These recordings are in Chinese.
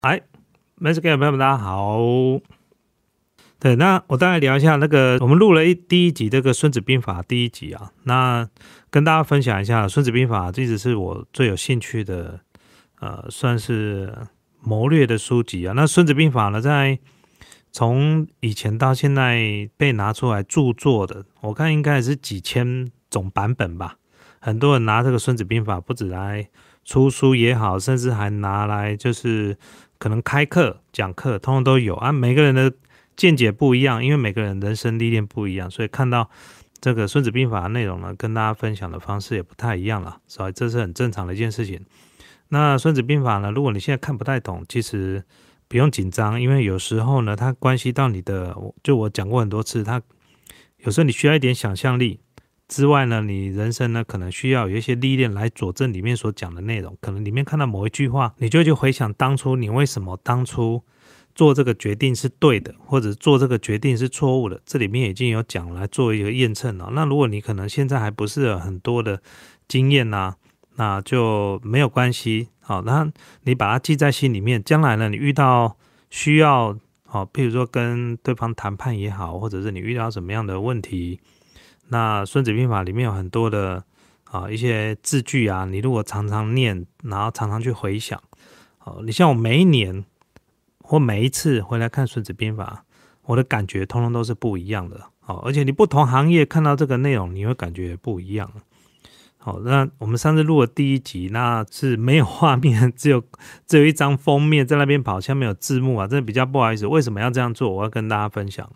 哎 m a s k 朋友们，大家好。对，那我大概聊一下那个，我们录了一第一集这个《孙子兵法》第一集啊，那跟大家分享一下《孙子兵法》，一直是我最有兴趣的，呃，算是谋略的书籍啊。那《孙子兵法》呢，在从以前到现在被拿出来著作的，我看应该也是几千种版本吧。很多人拿这个《孙子兵法》不止来出书也好，甚至还拿来就是可能开课讲课，通通都有啊。每个人的见解不一样，因为每个人人生历练不一样，所以看到这个《孙子兵法》的内容呢，跟大家分享的方式也不太一样了，所以这是很正常的一件事情。那《孙子兵法》呢，如果你现在看不太懂，其实不用紧张，因为有时候呢，它关系到你的，就我讲过很多次，它有时候你需要一点想象力之外呢，你人生呢可能需要有一些历练来佐证里面所讲的内容，可能里面看到某一句话，你就去回想当初你为什么当初。做这个决定是对的，或者做这个决定是错误的，这里面已经有讲来做一个验证了。那如果你可能现在还不是很多的经验呐，那就没有关系。好，那你把它记在心里面，将来呢，你遇到需要，好，譬如说跟对方谈判也好，或者是你遇到什么样的问题，那《孙子兵法》里面有很多的啊一些字句啊，你如果常常念，然后常常去回想，好，你像我每一年。或每一次回来看《孙子兵法》，我的感觉通通都是不一样的。好，而且你不同行业看到这个内容，你会感觉不一样。好，那我们上次录的第一集，那是没有画面，只有只有一张封面在那边跑，下面有字幕啊，这比较不好意思。为什么要这样做？我要跟大家分享。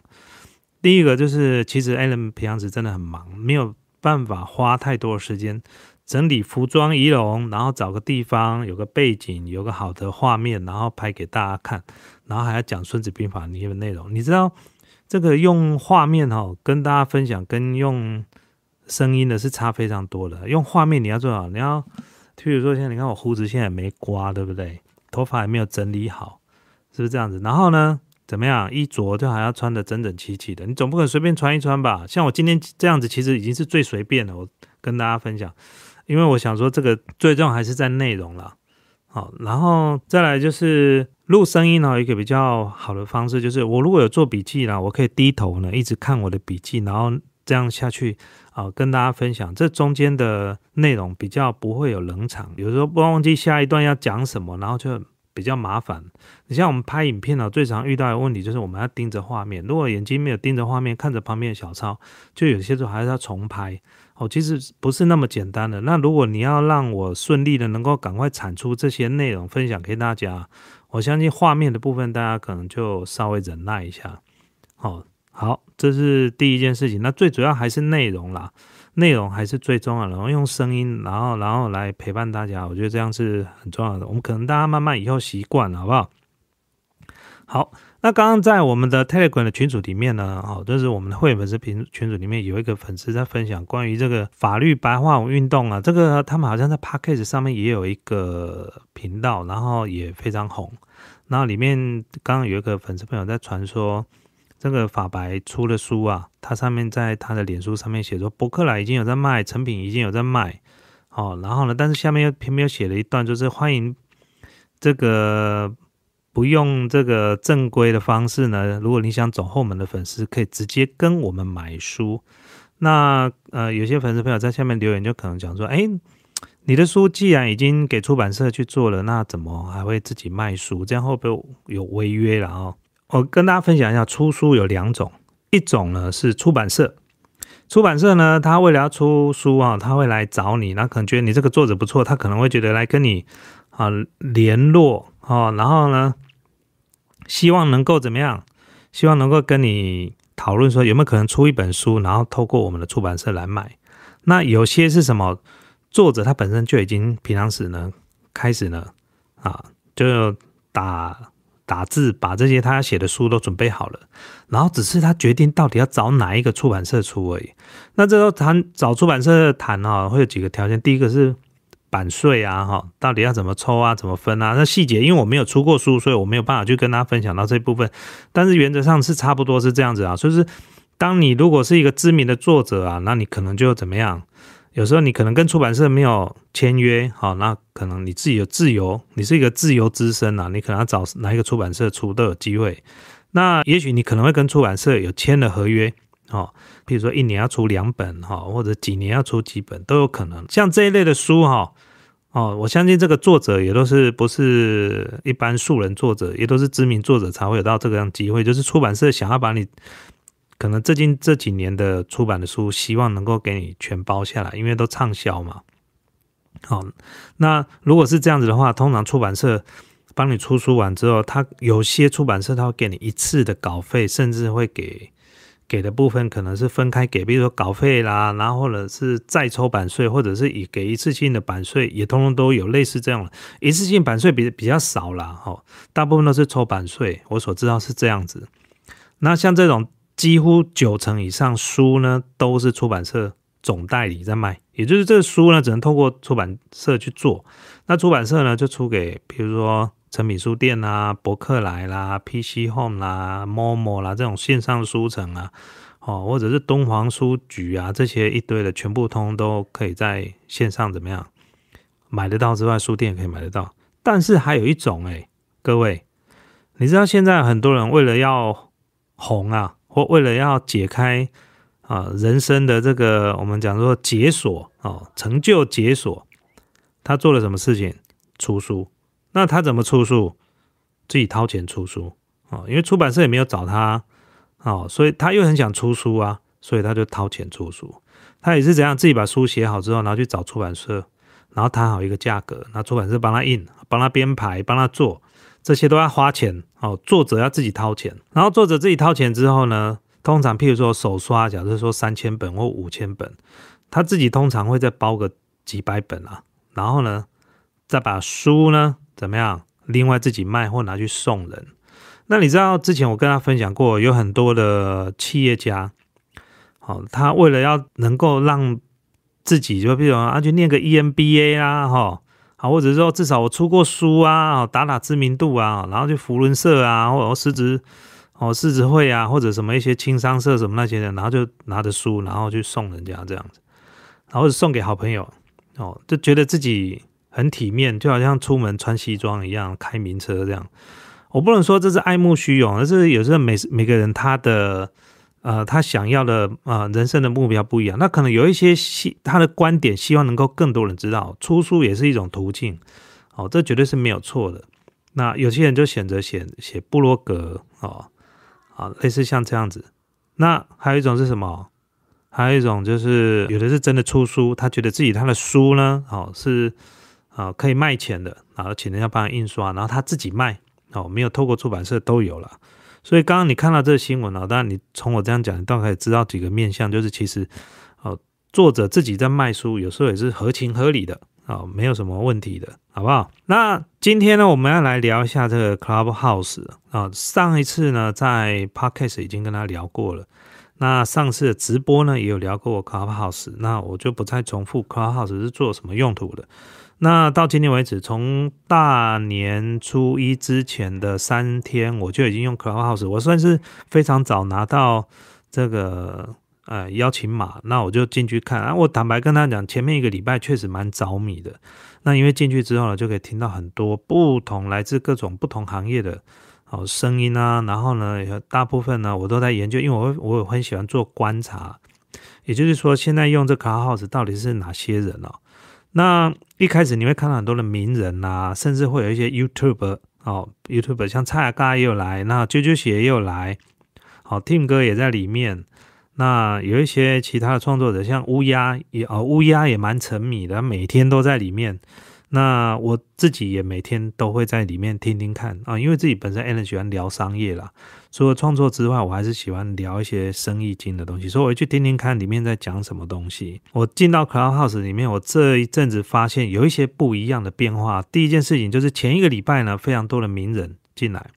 第一个就是，其实 Alan 平常时真的很忙，没有办法花太多的时间。整理服装仪容，然后找个地方有个背景，有个好的画面，然后拍给大家看，然后还要讲《孙子兵法》里面的内容。你知道这个用画面哈跟大家分享，跟用声音的是差非常多的。用画面你要做好，你要，譬如说现在你看我胡子现在没刮，对不对？头发还没有整理好，是不是这样子？然后呢，怎么样？衣着就还要穿的整整齐齐的，你总不可能随便穿一穿吧？像我今天这样子，其实已经是最随便了。我跟大家分享。因为我想说，这个最重要还是在内容了，好，然后再来就是录声音呢，一个比较好的方式就是，我如果有做笔记啦，我可以低头呢，一直看我的笔记，然后这样下去啊，跟大家分享，这中间的内容比较不会有冷场，有时候不忘记下一段要讲什么，然后就比较麻烦。你像我们拍影片呢，最常遇到的问题就是我们要盯着画面，如果眼睛没有盯着画面，看着旁边的小抄，就有些时候还是要重拍。哦，其实不是那么简单的。那如果你要让我顺利的能够赶快产出这些内容分享给大家，我相信画面的部分大家可能就稍微忍耐一下。好，好，这是第一件事情。那最主要还是内容啦，内容还是最重要的。然后用声音，然后然后来陪伴大家，我觉得这样是很重要的。我们可能大家慢慢以后习惯了，好不好？好。那刚刚在我们的 Telegram 的群组里面呢，哦，就是我们的会员粉丝群群组里面有一个粉丝在分享关于这个法律白话文运动啊，这个他们好像在 p a c k a g e 上面也有一个频道，然后也非常红。然后里面刚刚有一个粉丝朋友在传说，这个法白出了书啊，他上面在他的脸书上面写说，博客来已经有在卖，成品已经有在卖，哦，然后呢，但是下面又偏偏又写了一段，就是欢迎这个。不用这个正规的方式呢？如果你想走后门的粉丝，可以直接跟我们买书。那呃，有些粉丝朋友在下面留言，就可能讲说：“哎，你的书既然已经给出版社去做了，那怎么还会自己卖书？这样会不会有违约了？”哦，我跟大家分享一下，出书有两种，一种呢是出版社，出版社呢，他为了要出书啊，他会来找你，那可能觉得你这个作者不错，他可能会觉得来跟你啊联络哦，然后呢。希望能够怎么样？希望能够跟你讨论说有没有可能出一本书，然后透过我们的出版社来卖。那有些是什么？作者他本身就已经平常时呢开始呢啊，就打打字，把这些他写的书都准备好了，然后只是他决定到底要找哪一个出版社出而已。那这时候谈找出版社谈啊，会有几个条件。第一个是。版税啊，哈，到底要怎么抽啊，怎么分啊？那细节，因为我没有出过书，所以我没有办法去跟大家分享到这部分。但是原则上是差不多是这样子啊。所以是，当你如果是一个知名的作者啊，那你可能就怎么样，有时候你可能跟出版社没有签约，好，那可能你自己有自由，你是一个自由之身啊，你可能要找哪一个出版社出都有机会。那也许你可能会跟出版社有签了合约，哦，比如说一年要出两本，哈，或者几年要出几本都有可能。像这一类的书，哈。哦，我相信这个作者也都是不是一般素人作者，也都是知名作者才会有到这个样机会。就是出版社想要把你可能最近这几年的出版的书，希望能够给你全包下来，因为都畅销嘛。好，那如果是这样子的话，通常出版社帮你出书完之后，他有些出版社他会给你一次的稿费，甚至会给。给的部分可能是分开给，比如说稿费啦，然后或者是再抽版税，或者是以给一次性的版税，也通通都有类似这样的。一次性版税比比较少啦，哈，大部分都是抽版税。我所知道是这样子。那像这种几乎九成以上书呢，都是出版社总代理在卖，也就是这个书呢，只能透过出版社去做。那出版社呢，就出给比如说。诚品书店啦、博客来啦、PC Home 啦、Momo 啦这种线上书城啊，哦，或者是东皇书局啊这些一堆的，全部通都可以在线上怎么样买得到之外，书店也可以买得到。但是还有一种哎，各位，你知道现在很多人为了要红啊，或为了要解开啊人生的这个我们讲说解锁哦，成就解锁，他做了什么事情？出书。那他怎么出书？自己掏钱出书哦，因为出版社也没有找他哦，所以他又很想出书啊，所以他就掏钱出书。他也是怎样，自己把书写好之后，然后去找出版社，然后谈好一个价格，那出版社帮他印、帮他编排、帮他做，这些都要花钱哦。作者要自己掏钱，然后作者自己掏钱之后呢，通常譬如说手刷，假设说三千本或五千本，他自己通常会再包个几百本啊，然后呢，再把书呢。怎么样？另外自己卖或拿去送人？那你知道之前我跟他分享过，有很多的企业家，好，他为了要能够让自己就比如啊，去念个 EMBA 啊，哈，啊，或者说至少我出过书啊，打打知名度啊，然后去福伦社啊，或者狮子哦狮子会啊，或者什么一些轻商社什么那些的，然后就拿着书，然后去送人家这样子，然后送给好朋友，哦，就觉得自己。很体面，就好像出门穿西装一样，开名车这样。我不能说这是爱慕虚荣，而是有时候每每个人他的呃他想要的啊人生的目标不一样。那可能有一些希他的观点希望能够更多人知道，出书也是一种途径。哦，这绝对是没有错的。那有些人就选择写写布洛格哦，啊，类似像这样子。那还有一种是什么？还有一种就是有的是真的出书，他觉得自己他的书呢，哦是。啊，可以卖钱的，然后请人家帮他印刷，然后他自己卖，哦，没有透过出版社都有了。所以刚刚你看到这个新闻啊，当然你从我这样讲，你大概知道几个面向，就是其实，哦，作者自己在卖书，有时候也是合情合理的，啊，没有什么问题的，好不好？那今天呢，我们要来聊一下这个 Clubhouse 啊，上一次呢在 Podcast 已经跟他聊过了，那上次的直播呢也有聊过 Clubhouse，那我就不再重复 Clubhouse 是做什么用途的。那到今天为止，从大年初一之前的三天，我就已经用 Clubhouse，我算是非常早拿到这个呃邀请码，那我就进去看啊。我坦白跟他讲，前面一个礼拜确实蛮着迷的。那因为进去之后呢，就可以听到很多不同来自各种不同行业的哦声音啊。然后呢，大部分呢我都在研究，因为我我很喜欢做观察，也就是说，现在用这 Clubhouse 到底是哪些人哦？那一开始你会看到很多的名人啊，甚至会有一些 YouTube 哦，YouTube 像蔡雅嘎也有来，那啾啾鞋也有来，好 Tim 哥也在里面。那有一些其他的创作者，像乌鸦也哦，乌鸦也蛮沉迷的，每天都在里面。那我自己也每天都会在里面听听看啊，因为自己本身 a l n 喜欢聊商业啦，除了创作之外，我还是喜欢聊一些生意经的东西，所以我去听听看里面在讲什么东西。我进到 Clubhouse 里面，我这一阵子发现有一些不一样的变化。第一件事情就是前一个礼拜呢，非常多的名人进来，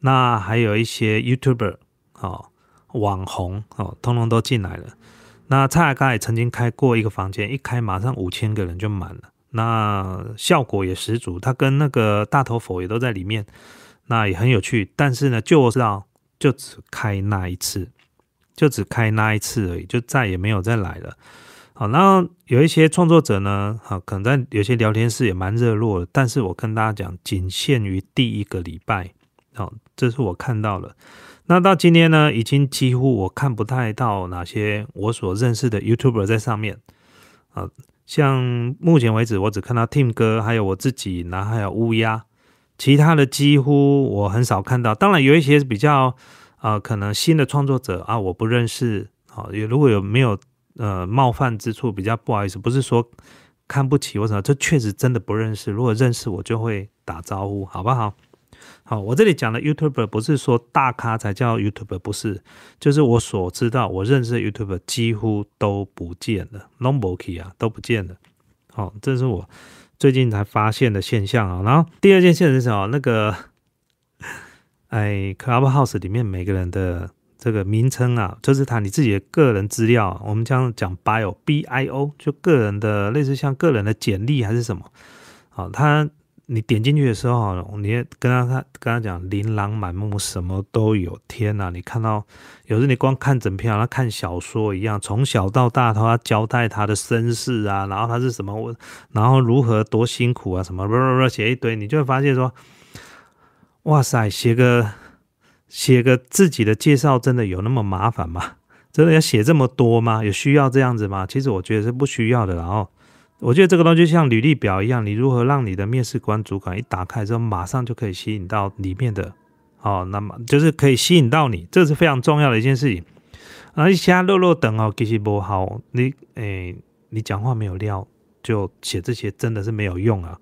那还有一些 YouTuber 哦，网红哦，通通都进来了。那蔡雅刚也曾经开过一个房间，一开马上五千个人就满了。那效果也十足，他跟那个大头佛也都在里面，那也很有趣。但是呢，就我知道，就只开那一次，就只开那一次而已，就再也没有再来了。好，然后有一些创作者呢，好，可能在有些聊天室也蛮热络的，但是我跟大家讲，仅限于第一个礼拜，好，这是我看到了。那到今天呢，已经几乎我看不太到哪些我所认识的 YouTuber 在上面，啊，像目前为止，我只看到 Tim 哥，还有我自己，然后还有乌鸦，其他的几乎我很少看到。当然有一些比较，啊，可能新的创作者啊，我不认识，好，也如果有没有。呃，冒犯之处比较不好意思，不是说看不起或什么，这确实真的不认识。如果认识我，就会打招呼，好不好？好，我这里讲的 YouTuber 不是说大咖才叫 YouTuber，不是，就是我所知道我认识的 YouTuber 几乎都不见了 n o b o k y 啊，都不见了。好，这是我最近才发现的现象啊。然后第二件事是什么？那个，哎，Clubhouse 里面每个人的。这个名称啊，就是他你自己的个人资料，我们将讲 bio，b i o，就个人的类似像个人的简历还是什么，好，他你点进去的时候，你跟他他跟他讲琳琅满目，什么都有，天哪！你看到有时你光看整篇，好像看小说一样，从小到大他交代他的身世啊，然后他是什么，然后如何多辛苦啊，什么不不不写一堆，你就会发现说，哇塞，写个。写个自己的介绍真的有那么麻烦吗？真的要写这么多吗？有需要这样子吗？其实我觉得是不需要的。然后，我觉得这个东西像履历表一样，你如何让你的面试官主管一打开之后，马上就可以吸引到里面的，哦，那么就是可以吸引到你，这是非常重要的一件事情。而一下落落等哦，其实不好，你诶，你讲话没有料，就写这些真的是没有用啊。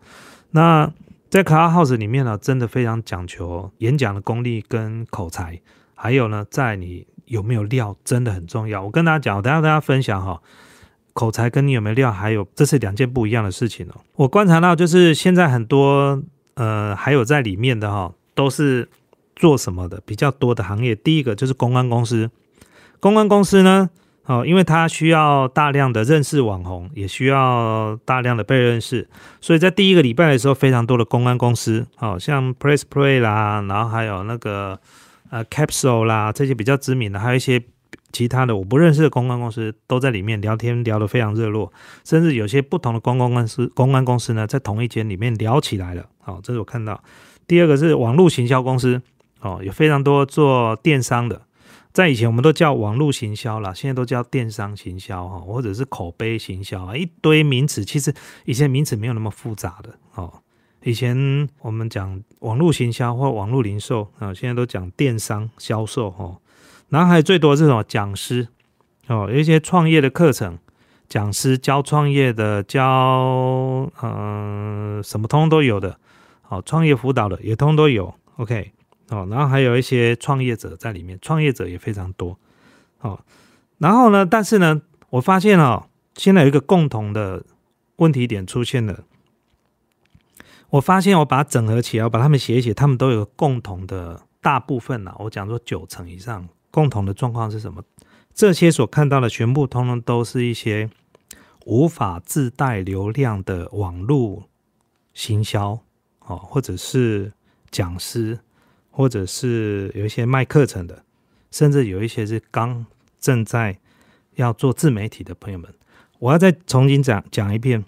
那。在 Clubhouse 里面呢，真的非常讲求演讲的功力跟口才，还有呢，在你有没有料，真的很重要。我跟大家讲，我等下跟大家分享哈，口才跟你有没有料，还有这是两件不一样的事情哦。我观察到，就是现在很多呃，还有在里面的哈，都是做什么的比较多的行业。第一个就是公关公司，公关公司呢。哦，因为它需要大量的认识网红，也需要大量的被认识，所以在第一个礼拜的时候，非常多的公关公司，好像 Press Play 啦，然后还有那个呃 Capsule 啦，这些比较知名的，还有一些其他的我不认识的公关公司，都在里面聊天聊得非常热络，甚至有些不同的公关公司，公关公司呢，在同一间里面聊起来了。好，这是我看到。第二个是网络行销公司，哦，有非常多做电商的。在以前我们都叫网络行销啦，现在都叫电商行销哈，或者是口碑行销啊，一堆名词。其实以前名词没有那么复杂的哦。以前我们讲网络行销或网络零售啊，现在都讲电商销售哈。然后还有最多是什么讲师哦，有一些创业的课程，讲师教创业的，教嗯什么通都有的。好，创业辅导的也通都有。OK。哦，然后还有一些创业者在里面，创业者也非常多。哦，然后呢，但是呢，我发现哦，现在有一个共同的问题点出现了。我发现我把它整合起来，我把他们写一写，他们都有共同的大部分呢。我讲说九成以上共同的状况是什么？这些所看到的全部通通都是一些无法自带流量的网络行销哦，或者是讲师。或者是有一些卖课程的，甚至有一些是刚正在要做自媒体的朋友们，我要再重新讲讲一遍。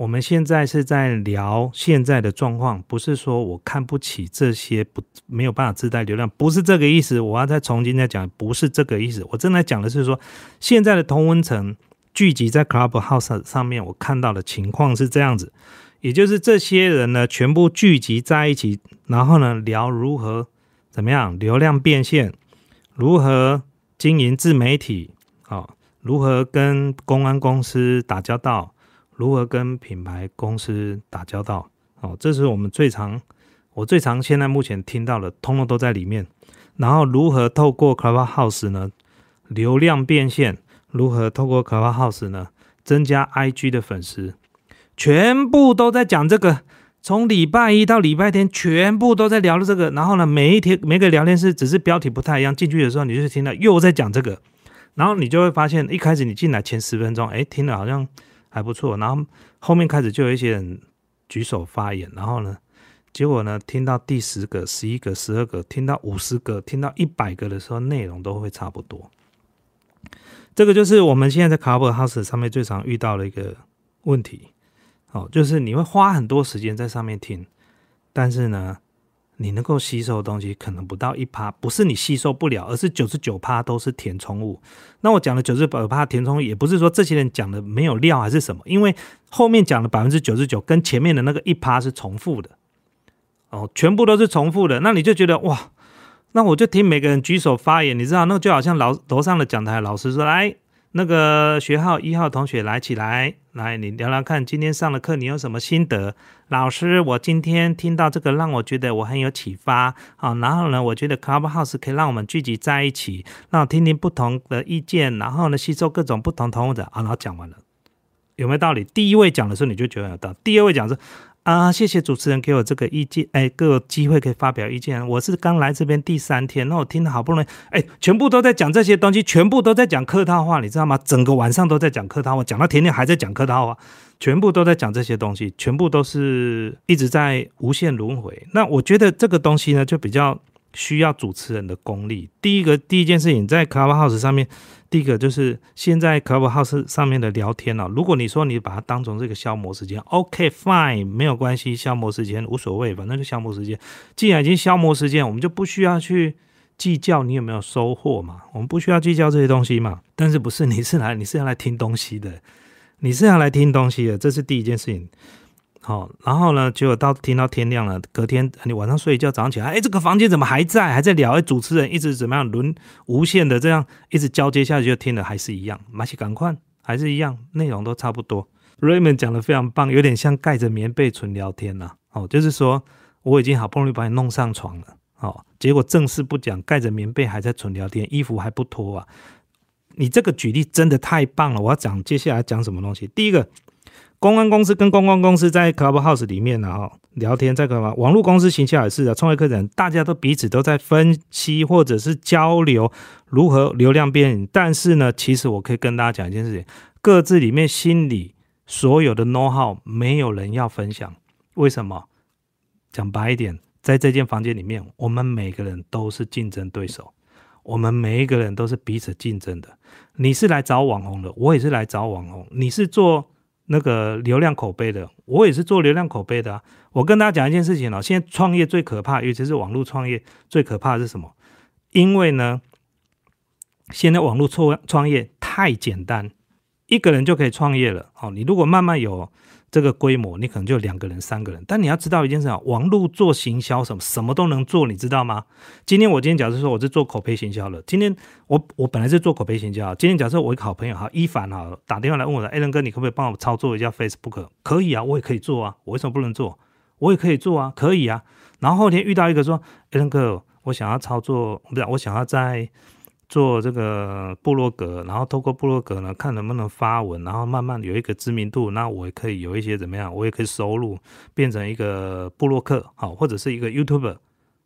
我们现在是在聊现在的状况，不是说我看不起这些不没有办法自带流量，不是这个意思。我要再重新再讲，不是这个意思。我正在讲的是说，现在的同温层聚集在 Clubhouse 上面，我看到的情况是这样子。也就是这些人呢，全部聚集在一起，然后呢，聊如何怎么样流量变现，如何经营自媒体，好，如何跟公安公司打交道，如何跟品牌公司打交道，哦，这是我们最常，我最常现在目前听到的，通通都在里面。然后如何透过 Clubhouse 呢，流量变现，如何透过 Clubhouse 呢，增加 IG 的粉丝。全部都在讲这个，从礼拜一到礼拜天，全部都在聊的这个。然后呢，每一天每个聊天室只是标题不太一样，进去的时候你就听到又在讲这个，然后你就会发现，一开始你进来前十分钟，哎，听了好像还不错，然后后面开始就有一些人举手发言，然后呢，结果呢，听到第十个、十一个、十二个，听到五十个、听到一百个的时候，内容都会差不多。这个就是我们现在在 Clubhouse 上面最常遇到的一个问题。哦，就是你会花很多时间在上面听，但是呢，你能够吸收的东西可能不到一趴，不是你吸收不了，而是九十九趴都是填充物。那我讲的九十九趴填充物，也不是说这些人讲的没有料还是什么，因为后面讲的百分之九十九跟前面的那个一趴是重复的。哦，全部都是重复的，那你就觉得哇。那我就听每个人举手发言，你知道，那就好像老楼上的讲台老师说：“来，那个学号一号同学来起来，来你聊聊看，今天上了课你有什么心得？”老师，我今天听到这个让我觉得我很有启发啊。然后呢，我觉得 Clubhouse 可以让我们聚集在一起，让听听不同的意见，然后呢，吸收各种不同同的啊。然后讲完了，有没有道理？第一位讲的时候你就觉得有道理，第二位讲是。啊，谢谢主持人给我这个意见，哎，给我机会可以发表意见。我是刚来这边第三天，那我听了好不容易，哎，全部都在讲这些东西，全部都在讲客套话，你知道吗？整个晚上都在讲客套话，讲到天天还在讲客套话，全部都在讲这些东西，全部都是一直在无限轮回。那我觉得这个东西呢，就比较需要主持人的功力。第一个，第一件事情在 Clubhouse 上面。第一个就是现在 Clubhouse 上面的聊天啊，如果你说你把它当成这个消磨时间，OK fine，没有关系，消磨时间无所谓，反正就消磨时间。既然已经消磨时间，我们就不需要去计较你有没有收获嘛，我们不需要计较这些东西嘛。但是不是你是来你是要来听东西的，你是要来听东西的，这是第一件事情。好，然后呢，结果到听到天亮了，隔天你晚上睡一觉，早上起来，哎，这个房间怎么还在，还在聊？哎，主持人一直怎么样轮无限的这样一直交接下去，就听了还是一样，马起赶快还是一样，内容都差不多。Raymond 讲的非常棒，有点像盖着棉被纯聊天呐。哦，就是说我已经好不容易把你弄上床了，哦，结果正事不讲，盖着棉被还在纯聊天，衣服还不脱啊。你这个举例真的太棒了，我要讲接下来讲什么东西？第一个。公关公司跟公关公司在 Clubhouse 里面呢，哈，聊天在干嘛？网络公司形象也是啊，创业课程大家都彼此都在分析或者是交流如何流量变。但是呢，其实我可以跟大家讲一件事情：各自里面心里所有的 know how 没有人要分享。为什么？讲白一点，在这间房间里面，我们每个人都是竞争对手，我们每一个人都是彼此竞争的。你是来找网红的，我也是来找网红。你是做。那个流量口碑的，我也是做流量口碑的啊。我跟大家讲一件事情哦，现在创业最可怕，尤其是网络创业最可怕是什么？因为呢，现在网络创创业太简单，一个人就可以创业了。哦，你如果慢慢有。这个规模，你可能就两个人、三个人。但你要知道一件事啊，网络做行销什么什么都能做，你知道吗？今天我今天假设说我是做口碑行销的，今天我我本来是做口碑行销。今天假设我一个好朋友哈，一凡哈打电话来问我说：“艾伦哥，你可不可以帮我操作一下 Facebook？” 可以啊，我也可以做啊。我为什么不能做？我也可以做啊，可以啊。然后后天遇到一个说：“艾伦哥，我想要操作，不是我想要在。”做这个部落格，然后透过部落格呢，看能不能发文，然后慢慢有一个知名度，那我也可以有一些怎么样，我也可以收入，变成一个部落客，好，或者是一个 YouTuber，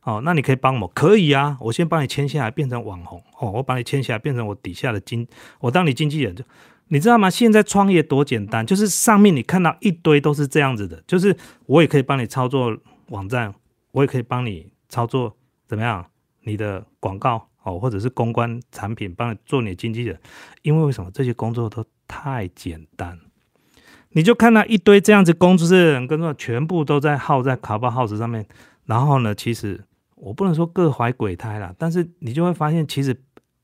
好，那你可以帮我，可以啊，我先帮你签下来，变成网红，哦，我把你签下来，变成我底下的经，我当你经纪人，就你知道吗？现在创业多简单，就是上面你看到一堆都是这样子的，就是我也可以帮你操作网站，我也可以帮你操作怎么样，你的广告。哦，或者是公关产品帮你做你的经纪人，因为为什么这些工作都太简单？你就看到一堆这样子工作的人，跟着全部都在耗在卡巴 house 上面。然后呢，其实我不能说各怀鬼胎啦，但是你就会发现，其实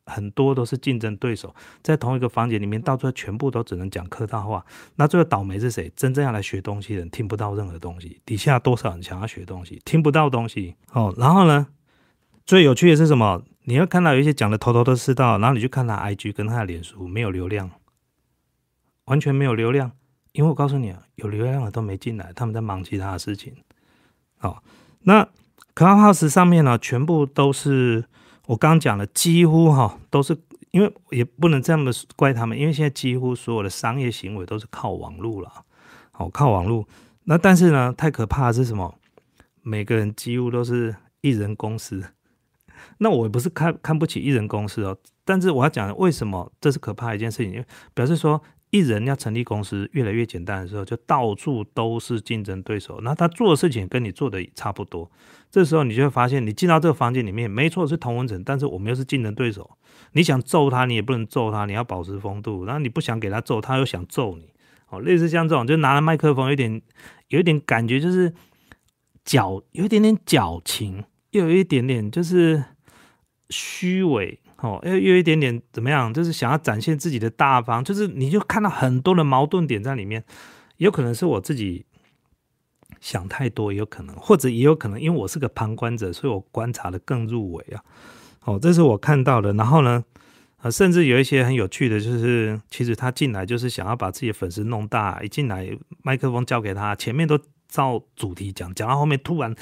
很多都是竞争对手，在同一个房间里面，到最后全部都只能讲客套话。那最后倒霉是谁？真正要来学东西的人听不到任何东西，底下多少人想要学东西，听不到东西。哦，然后呢，最有趣的是什么？你会看到有一些讲的头头都是道，然后你去看他 IG 跟他的脸书，没有流量，完全没有流量。因为我告诉你啊，有流量的都没进来，他们在忙其他的事情。好，那 Clubhouse 上面呢，全部都是我刚讲的，几乎哈都是，因为也不能这么怪他们，因为现在几乎所有的商业行为都是靠网络了，好靠网络。那但是呢，太可怕的是什么？每个人几乎都是一人公司。那我也不是看看不起艺人公司哦，但是我要讲为什么这是可怕的一件事情，表示说艺人要成立公司越来越简单的时候，就到处都是竞争对手。那他做的事情跟你做的差不多，这时候你就会发现，你进到这个房间里面，没错是同温层，但是我们又是竞争对手。你想揍他，你也不能揍他，你要保持风度。然后你不想给他揍，他又想揍你。哦，类似像这种，就拿了麦克风，有点有一点感觉，就是矫，有一点点矫情，又有一点点就是虚伪。哦，又又一点点怎么样？就是想要展现自己的大方，就是你就看到很多的矛盾点在里面，有可能是我自己想太多，也有可能，或者也有可能，因为我是个旁观者，所以我观察的更入微啊。哦，这是我看到的。然后呢，呃，甚至有一些很有趣的，就是其实他进来就是想要把自己的粉丝弄大，一进来麦克风交给他，前面都照主题讲，讲到后面突然。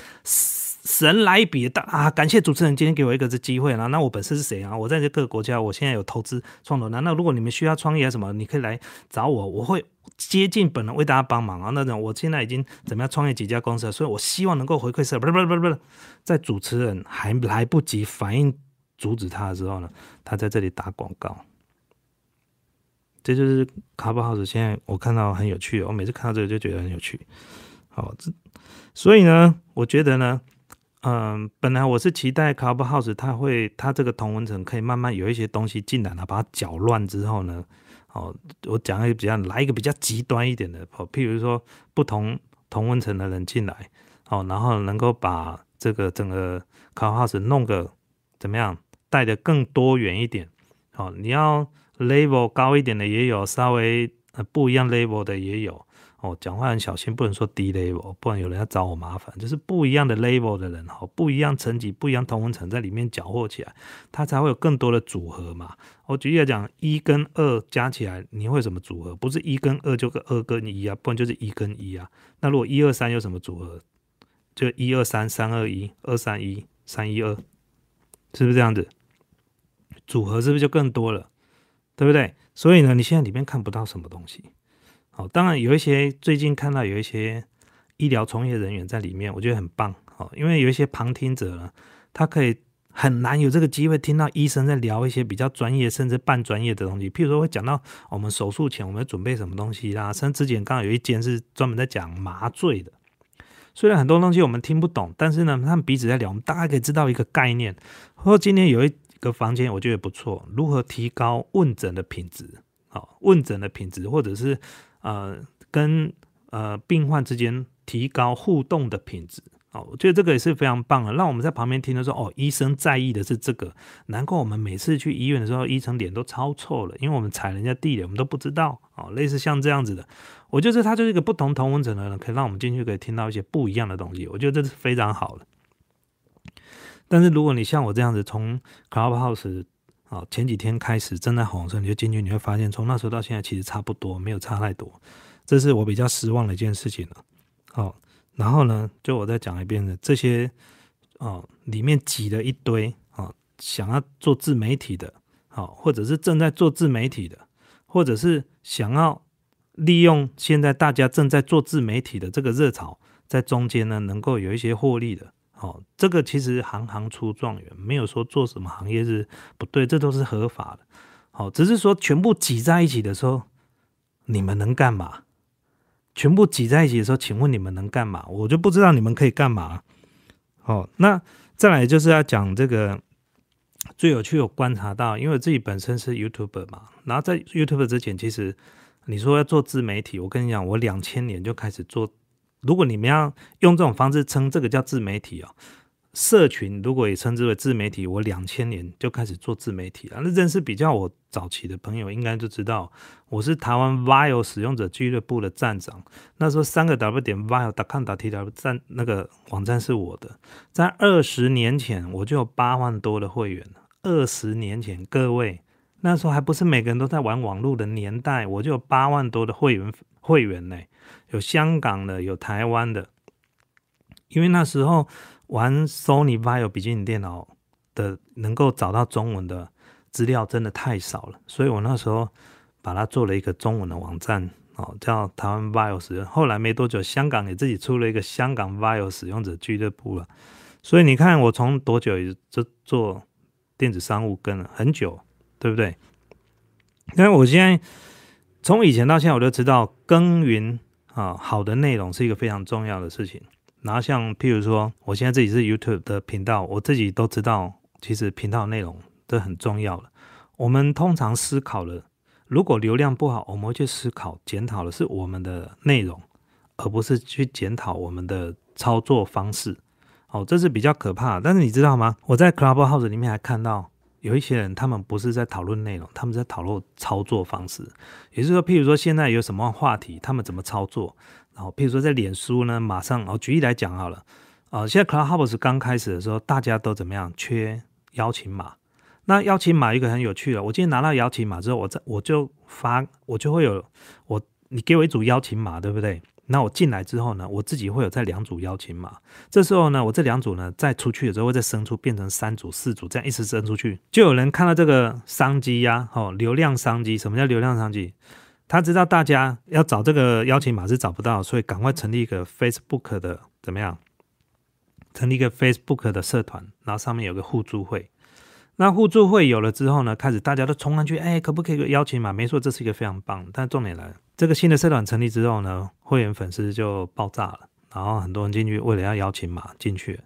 神来一笔，大啊！感谢主持人今天给我一个这机会啦。那我本身是谁啊？我在这各个国家，我现在有投资创投。那那如果你们需要创业什么，你可以来找我，我会接近本人为大家帮忙啊。那种我现在已经怎么样创业几家公司，所以我希望能够回馈社。不是不是不是不是，在主持人还来不及反应阻止他的时候呢，他在这里打广告。这就是卡布豪斯。现在我看到很有趣，我每次看到这个就觉得很有趣。好，这所以呢，我觉得呢。嗯，本来我是期待 Clubhouse 它会，它这个同文层可以慢慢有一些东西进来了，把它搅乱之后呢，哦，我讲一个比较来一个比较极端一点的，哦，譬如说不同同文层的人进来，哦，然后能够把这个整个 Clubhouse 弄个怎么样，带的更多元一点，哦，你要 level 高一点的也有，稍微呃不一样 level 的也有。哦，讲话很小心，不能说低 level，不然有人要找我麻烦。就是不一样的 level 的人，哈，不一样层级、不一样同温层在里面搅和起来，它才会有更多的组合嘛。我举例来讲，一跟二加起来，你会什么组合？不是一跟二就跟二跟一啊，不然就是一跟一啊。那如果一二三有什么组合？就一二三，三二一，二三一，三一二，是不是这样子？组合是不是就更多了？对不对？所以呢，你现在里面看不到什么东西。哦，当然有一些最近看到有一些医疗从业人员在里面，我觉得很棒。哦，因为有一些旁听者呢，他可以很难有这个机会听到医生在聊一些比较专业甚至半专业的东西。譬如说会讲到我们手术前我们要准备什么东西啦，甚至之前刚好有一间是专门在讲麻醉的。虽然很多东西我们听不懂，但是呢，他们彼此在聊，我们大概可以知道一个概念。或今天有一个房间，我觉得不错，如何提高问诊的品质？好，问诊的品质，或者是。呃，跟呃病患之间提高互动的品质，哦，我觉得这个也是非常棒的。让我们在旁边听的时候，哦，医生在意的是这个，难怪我们每次去医院的时候，医生脸都超臭了，因为我们踩人家地了，我们都不知道，哦，类似像这样子的，我觉得他就是一个不同同温层的人，可以让我们进去可以听到一些不一样的东西，我觉得这是非常好的。但是如果你像我这样子，从 Clubhouse。好，前几天开始正在红的时候，你就进去，你会发现从那时候到现在其实差不多，没有差太多，这是我比较失望的一件事情了。好，然后呢，就我再讲一遍的这些，哦，里面挤了一堆啊，想要做自媒体的，好，或者是正在做自媒体的，或者是想要利用现在大家正在做自媒体的这个热潮，在中间呢，能够有一些获利的。哦，这个其实行行出状元，没有说做什么行业是不对，这都是合法的。好，只是说全部挤在一起的时候，你们能干嘛？全部挤在一起的时候，请问你们能干嘛？我就不知道你们可以干嘛。好，那再来就是要讲这个最有趣，有观察到，因为自己本身是 YouTuber 嘛，然后在 YouTuber 之前，其实你说要做自媒体，我跟你讲，我两千年就开始做。如果你们要用这种方式称这个叫自媒体哦，社群如果也称之为自媒体，我两千年就开始做自媒体了。那认识比较我早期的朋友，应该就知道我是台湾 Vio 使用者俱乐部的站长。那时候三个 W 点 Vio 打 com 打 T W 站那个网站是我的。在二十年前，我就有八万多的会员二十年前，各位那时候还不是每个人都在玩网络的年代，我就有八万多的会员会员呢。有香港的，有台湾的，因为那时候玩 Sony Vio 笔记本电脑的，能够找到中文的资料真的太少了，所以我那时候把它做了一个中文的网站，哦，叫台湾 Vio 使用。后来没多久，香港也自己出了一个香港 Vio 使用者俱乐部了。所以你看，我从多久就做电子商务跟了很久，对不对？因为我现在。从以前到现在，我就知道耕耘啊，好的内容是一个非常重要的事情。然后像譬如说，我现在自己是 YouTube 的频道，我自己都知道，其实频道内容都很重要了。我们通常思考了，如果流量不好，我们会去思考检讨的是我们的内容，而不是去检讨我们的操作方式。哦，这是比较可怕。但是你知道吗？我在 Clubhouse 里面还看到有一些人，他们不是在讨论内容，他们在讨论操作方式。也就是说，譬如说现在有什么话题，他们怎么操作。然后，譬如说在脸书呢，马上哦，举例来讲好了，啊，现在 Clubhouse 刚开始的时候，大家都怎么样？缺邀请码。那邀请码一个很有趣的，我今天拿到邀请码之后，我在我就发，我就会有我你给我一组邀请码，对不对？那我进来之后呢，我自己会有在两组邀请码。这时候呢，我这两组呢再出去的时候，会再生出变成三组、四组，这样一直生出去，就有人看到这个商机呀，哦，流量商机。什么叫流量商机？他知道大家要找这个邀请码是找不到，所以赶快成立一个 Facebook 的怎么样？成立一个 Facebook 的社团，然后上面有个互助会。那互助会有了之后呢，开始大家都冲上去，哎，可不可以个邀请码？没错，这是一个非常棒。但重点来了，这个新的社团成立之后呢，会员粉丝就爆炸了，然后很多人进去为了要邀请码进去。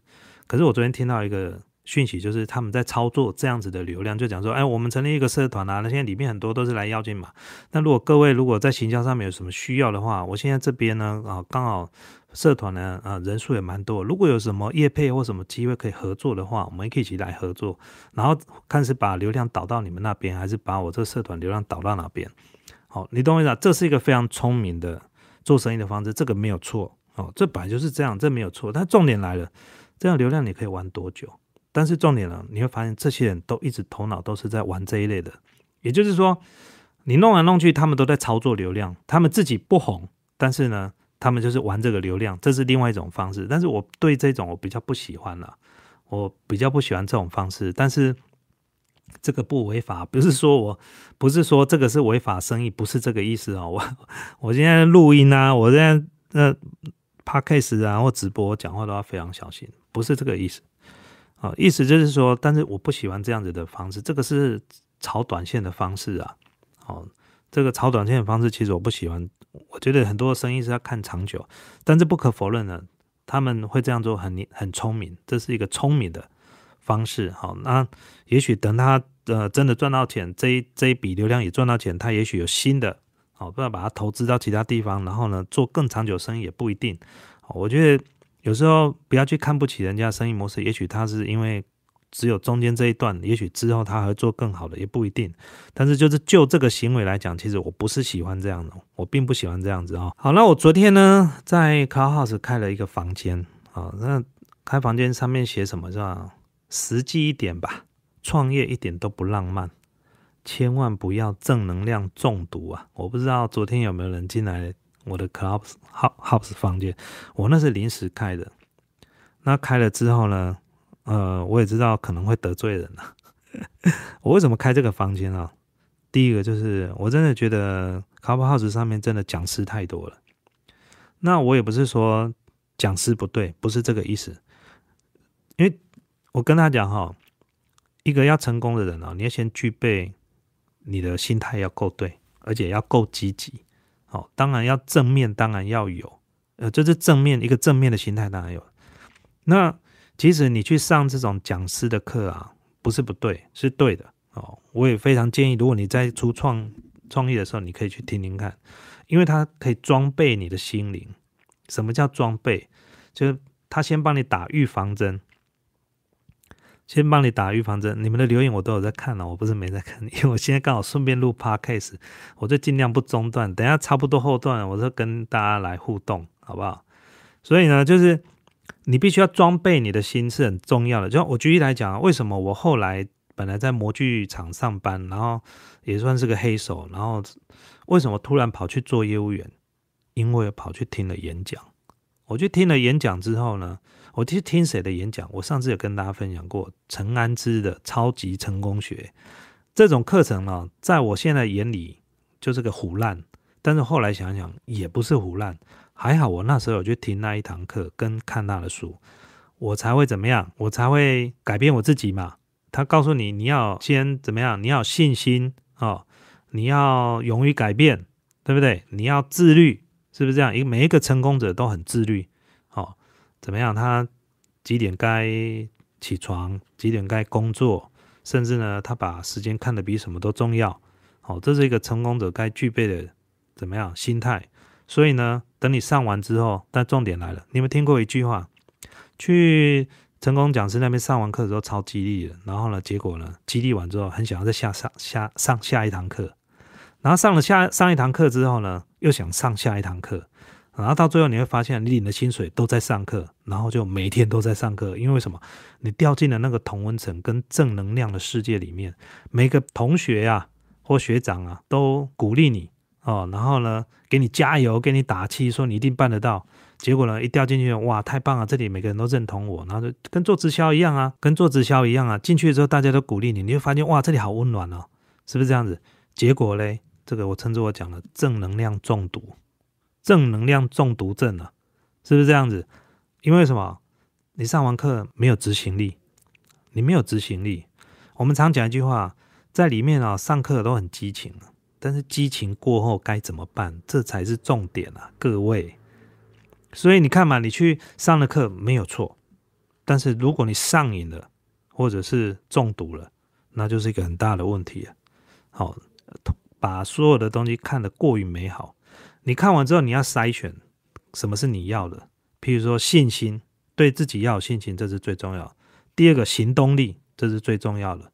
可是我昨天听到一个。讯息就是他们在操作这样子的流量，就讲说，哎，我们成立一个社团啊，那现在里面很多都是来邀请码。那如果各位如果在行销上面有什么需要的话，我现在这边呢，啊，刚好社团呢，啊，人数也蛮多。如果有什么业配或什么机会可以合作的话，我们可以一起来合作，然后看是把流量导到你们那边，还是把我这个社团流量导到哪边。好，你懂我意思啊？这是一个非常聪明的做生意的方式，这个没有错。哦，这本来就是这样，这没有错。但重点来了，这样流量你可以玩多久？但是重点呢，你会发现这些人都一直头脑都是在玩这一类的，也就是说，你弄来弄去，他们都在操作流量，他们自己不红，但是呢，他们就是玩这个流量，这是另外一种方式。但是我对这种我比较不喜欢了，我比较不喜欢这种方式。但是这个不违法，不是说我不是说这个是违法生意，不是这个意思啊。我我现在录音啊，我现在呃 p a c a 啊或直播讲话都要非常小心，不是这个意思。啊，意思就是说，但是我不喜欢这样子的方式，这个是炒短线的方式啊。哦，这个炒短线的方式其实我不喜欢，我觉得很多生意是要看长久，但是不可否认的，他们会这样做很很聪明，这是一个聪明的方式。好，那也许等他呃真的赚到钱，这一这一笔流量也赚到钱，他也许有新的，好，不要把它投资到其他地方，然后呢做更长久生意也不一定。我觉得。有时候不要去看不起人家生意模式，也许他是因为只有中间这一段，也许之后他会做更好的，也不一定。但是就是就这个行为来讲，其实我不是喜欢这样的，我并不喜欢这样子啊。好，那我昨天呢在 Clubhouse 开了一个房间啊，那开房间上面写什么是吧？实际一点吧，创业一点都不浪漫，千万不要正能量中毒啊！我不知道昨天有没有人进来。我的 club house 房间，我那是临时开的。那开了之后呢，呃，我也知道可能会得罪人啊。我为什么开这个房间啊？第一个就是我真的觉得 club house 上面真的讲师太多了。那我也不是说讲师不对，不是这个意思。因为我跟他讲哈，一个要成功的人啊，你要先具备你的心态要够对，而且要够积极。哦，当然要正面，当然要有，呃，这是正面一个正面的心态，当然有。那其实你去上这种讲师的课啊，不是不对，是对的哦。我也非常建议，如果你在初创创业的时候，你可以去听听看，因为它可以装备你的心灵。什么叫装备？就是他先帮你打预防针。先帮你打预防针，你们的留言我都有在看了，我不是没在看，因为我现在刚好顺便录 podcast，我就尽量不中断，等下差不多后段，我就跟大家来互动，好不好？所以呢，就是你必须要装备你的心是很重要的。就我举例来讲，为什么我后来本来在模具厂上班，然后也算是个黑手，然后为什么突然跑去做业务员？因为跑去听了演讲，我去听了演讲之后呢？我其实听谁的演讲？我上次有跟大家分享过陈安之的超级成功学这种课程呢，在我现在眼里就是个胡烂，但是后来想想也不是胡烂，还好我那时候有去听那一堂课跟看他的书，我才会怎么样？我才会改变我自己嘛。他告诉你，你要先怎么样？你要信心哦，你要勇于改变对不对？你要自律，是不是这样？一每一个成功者都很自律，怎么样？他几点该起床，几点该工作，甚至呢，他把时间看得比什么都重要，哦，这是一个成功者该具备的怎么样心态？所以呢，等你上完之后，但重点来了，你有没有听过一句话？去成功讲师那边上完课之后超激励的，然后呢，结果呢，激励完之后很想要再下上下上下一堂课。然后上了下上一堂课之后呢，又想上下一堂课，然后到最后你会发现，你领的薪水都在上课，然后就每天都在上课，因为什么？你掉进了那个同温层跟正能量的世界里面，每个同学呀或学长啊都鼓励你哦，然后呢给你加油，给你打气，说你一定办得到。结果呢一掉进去，哇，太棒了！这里每个人都认同我，然后就跟做直销一样啊，跟做直销一样啊，进去之后大家都鼓励你，你会发现哇，这里好温暖哦，是不是这样子？结果嘞？这个我称之我讲了正能量中毒，正能量中毒症啊，是不是这样子？因为什么？你上完课没有执行力，你没有执行力。我们常讲一句话，在里面啊，上课都很激情但是激情过后该怎么办？这才是重点啊，各位。所以你看嘛，你去上了课没有错，但是如果你上瘾了，或者是中毒了，那就是一个很大的问题啊。好。把所有的东西看得过于美好，你看完之后你要筛选什么是你要的。譬如说信心，对自己要有信心，这是最重要。第二个行动力，这是最重要的。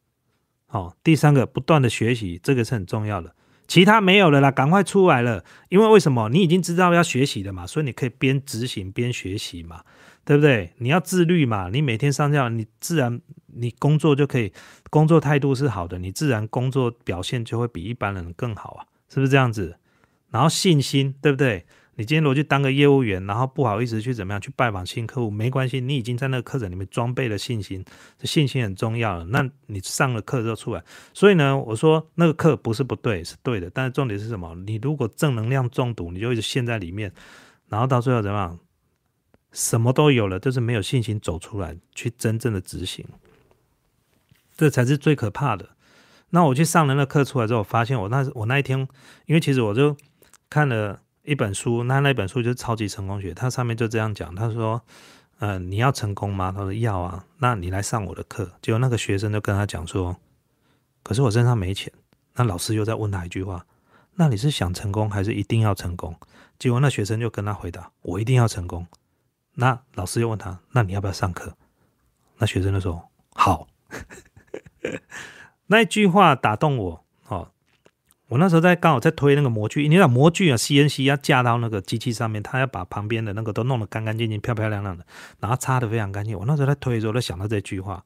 好，第三个不断的学习，这个是很重要的。其他没有了啦，赶快出来了。因为为什么？你已经知道要学习的嘛，所以你可以边执行边学习嘛。对不对？你要自律嘛，你每天上架，你自然你工作就可以，工作态度是好的，你自然工作表现就会比一般人更好啊，是不是这样子？然后信心，对不对？你今天如果去当个业务员，然后不好意思去怎么样去拜访新客户，没关系，你已经在那个课程里面装备了信心，这信心很重要了。那你上了课之后出来，所以呢，我说那个课不是不对，是对的，但是重点是什么？你如果正能量中毒，你就一直陷在里面，然后到最后怎么样？什么都有了，就是没有信心走出来，去真正的执行，这才是最可怕的。那我去上了那课出来之后，发现我那我那一天，因为其实我就看了一本书，那那本书就是《超级成功学》，它上面就这样讲，他说：“呃，你要成功吗？”他说：“要啊。”那你来上我的课。结果那个学生就跟他讲说：“可是我身上没钱。”那老师又在问他一句话：“那你是想成功，还是一定要成功？”结果那学生就跟他回答：“我一定要成功。”那老师又问他：“那你要不要上课？”那学生就说：“好。”那一句话打动我。我那时候在刚好在推那个模具，你知道模具啊，CNC 要架到那个机器上面，他要把旁边的那个都弄得干干净净、漂漂亮亮的，然后擦的非常干净。我那时候在推的时候，就想到这句话。